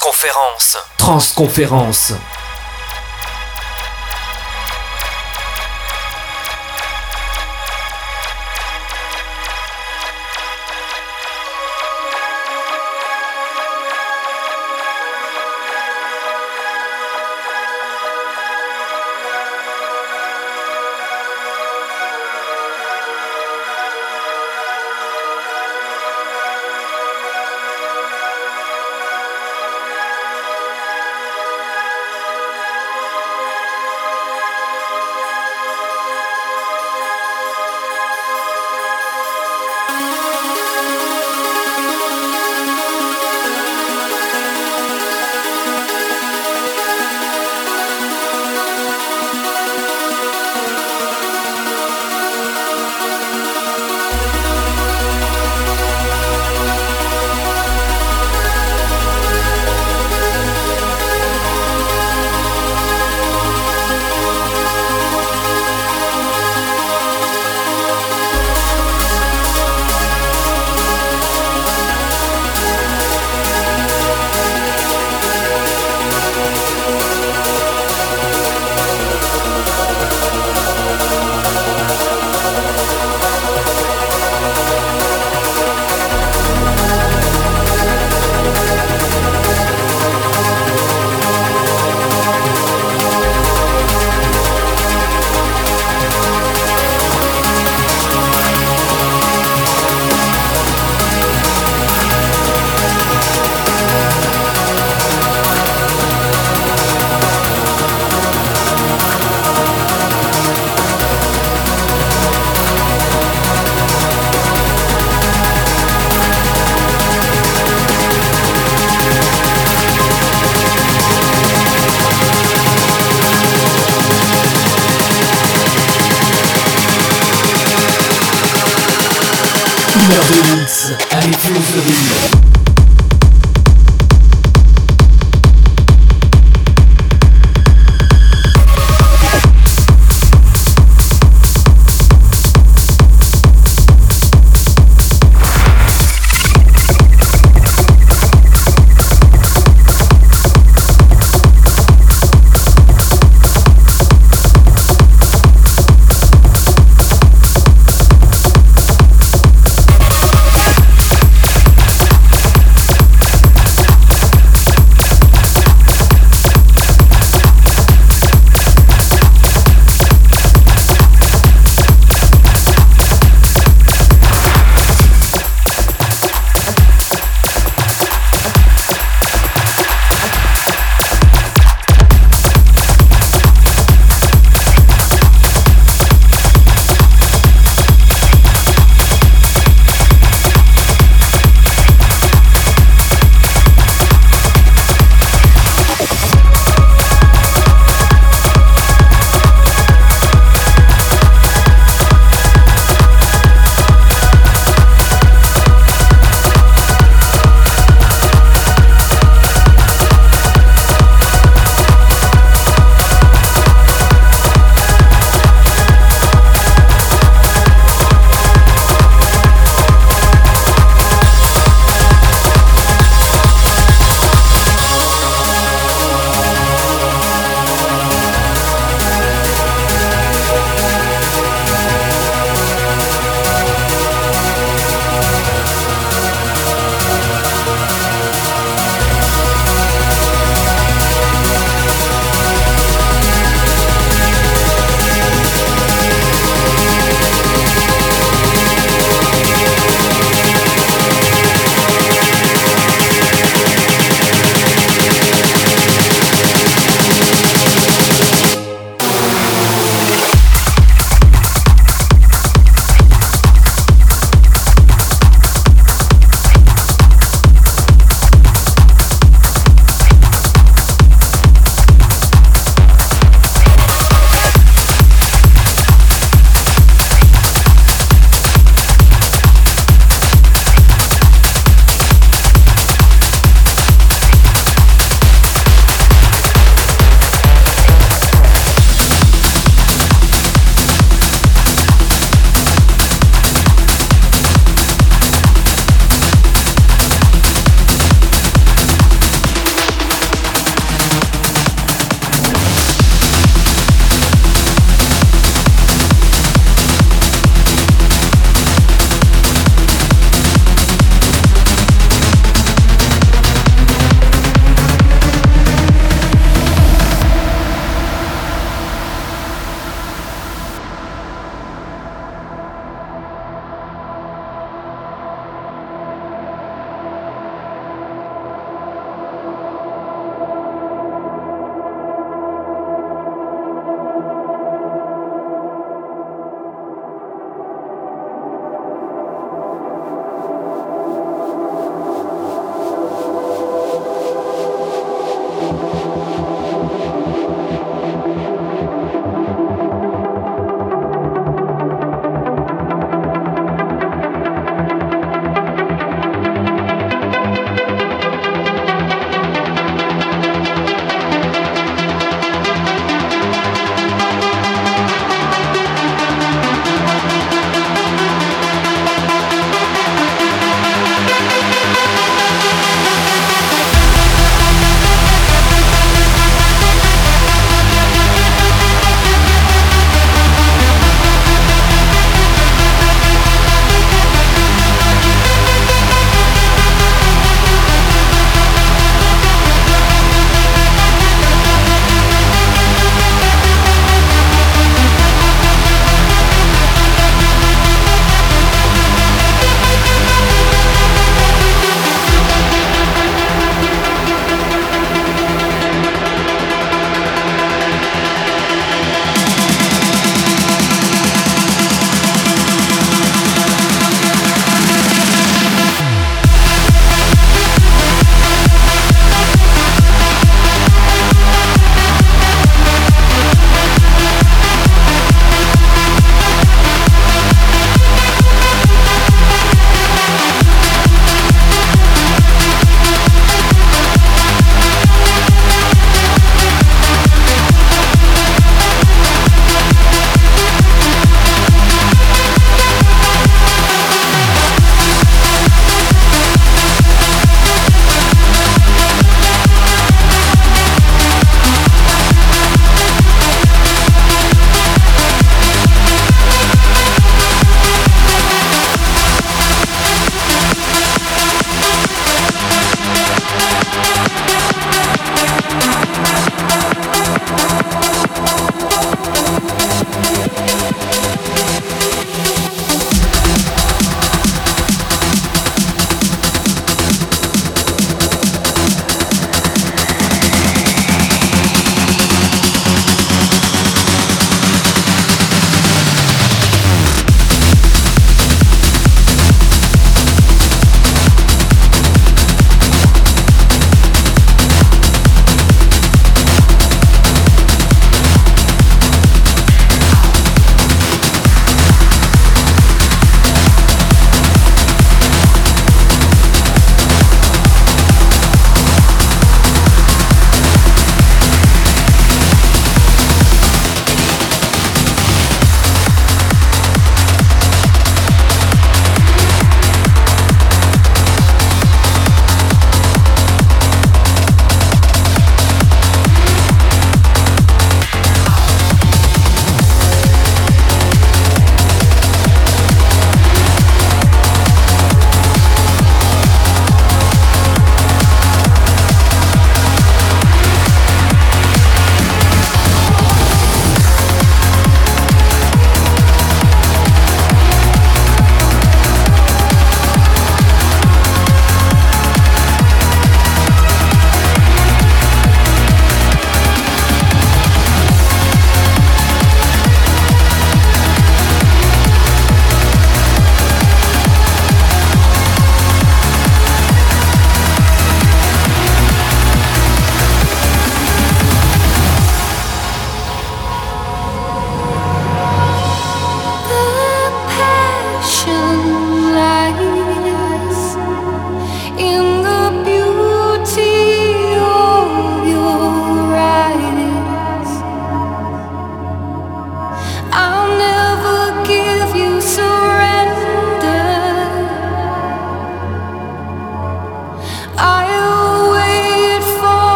Transconférence. Transconférence. Disturbance avec Euphorie.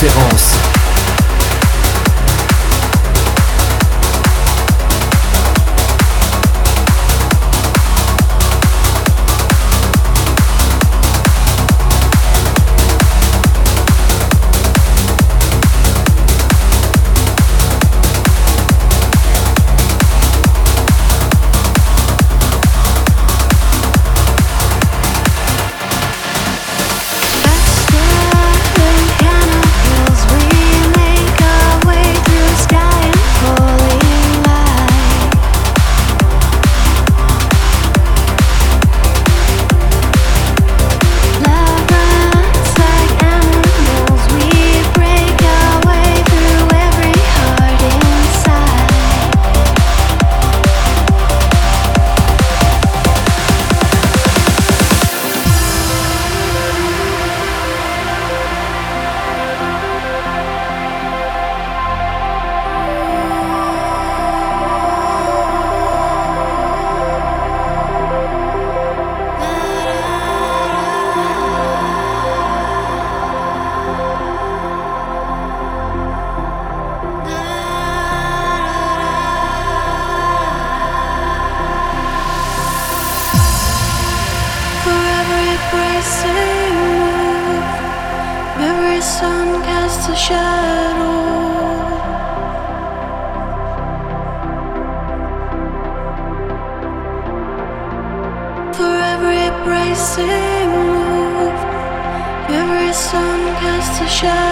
Conférence. sun casts a shadow. For every bracing move, every sun casts a shadow.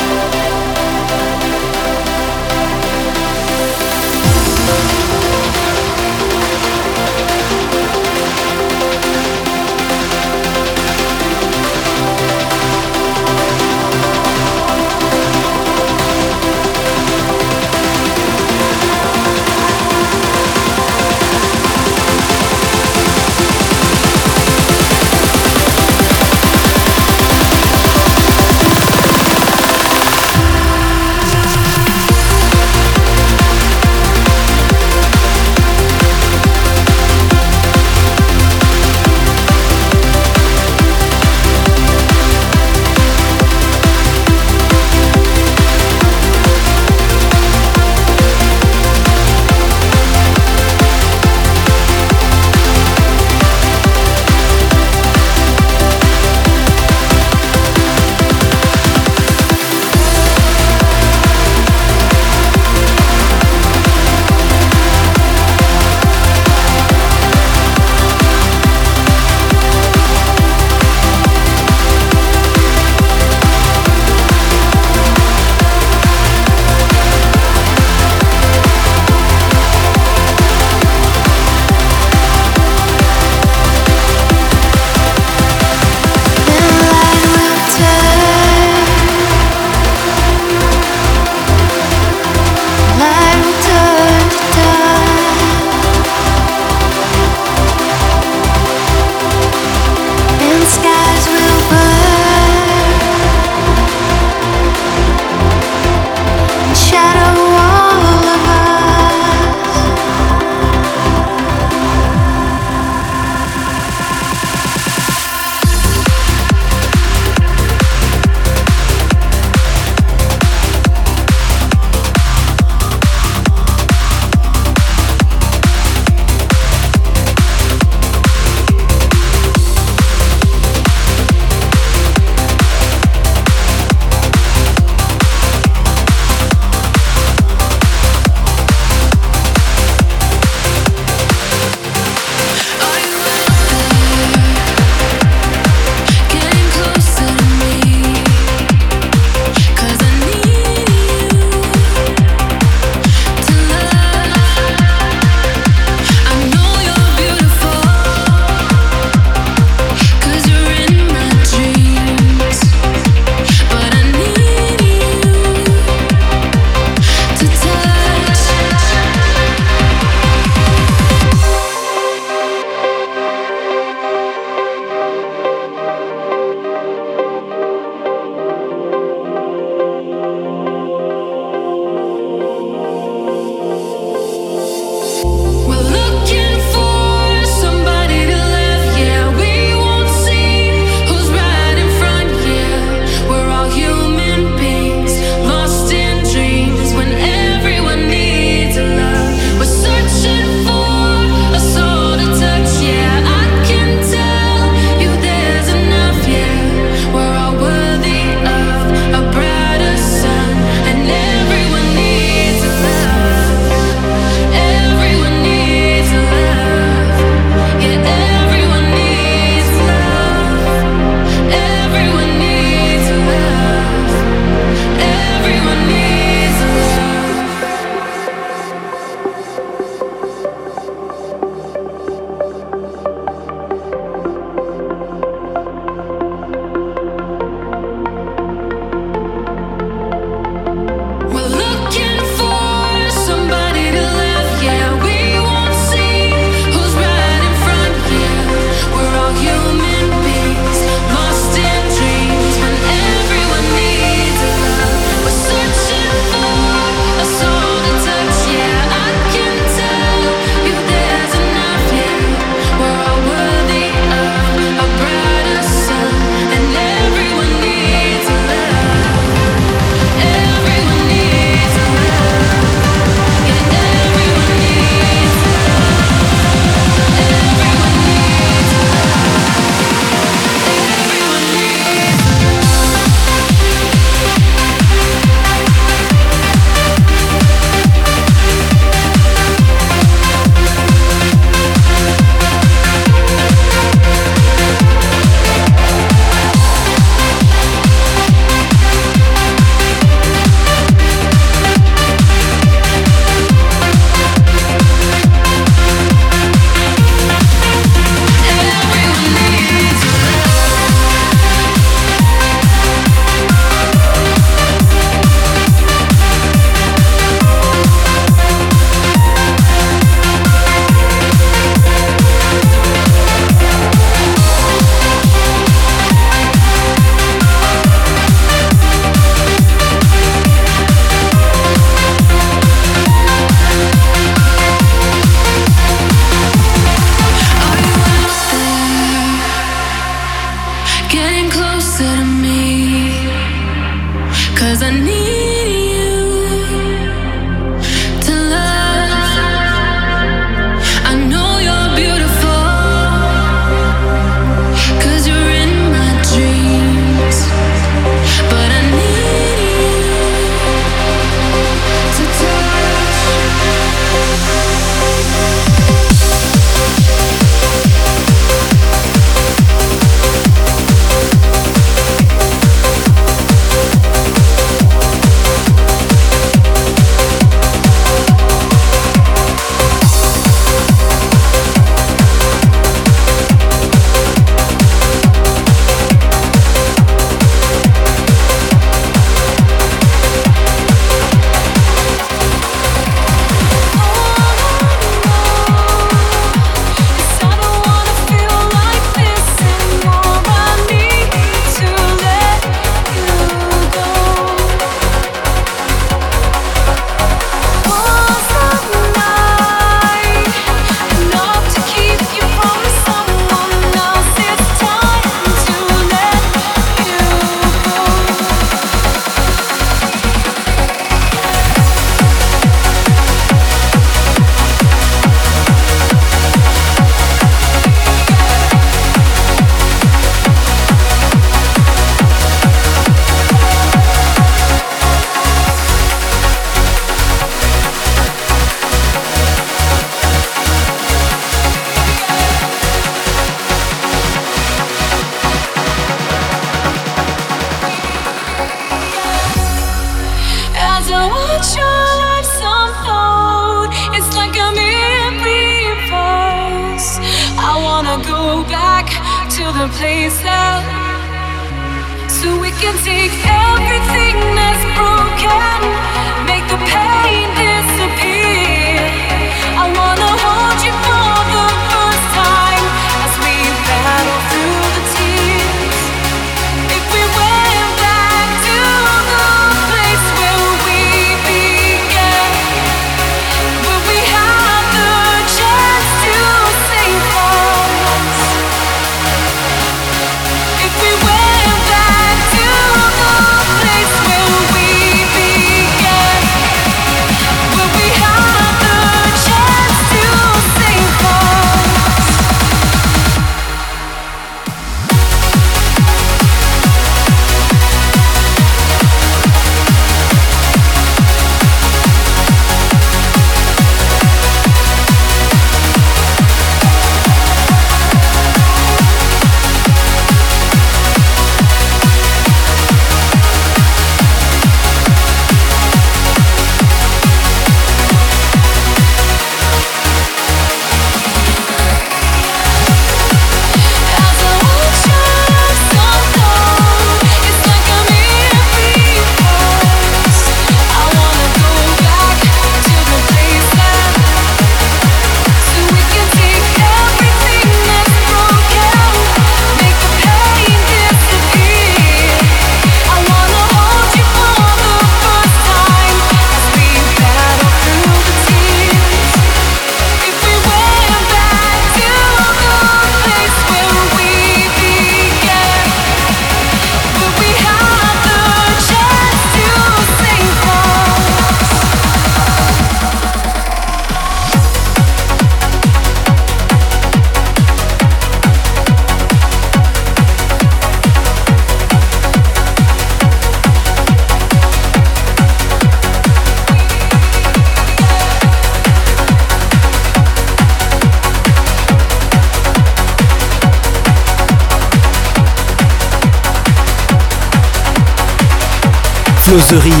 Mix.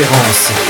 référence.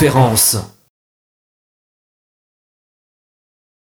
conférence.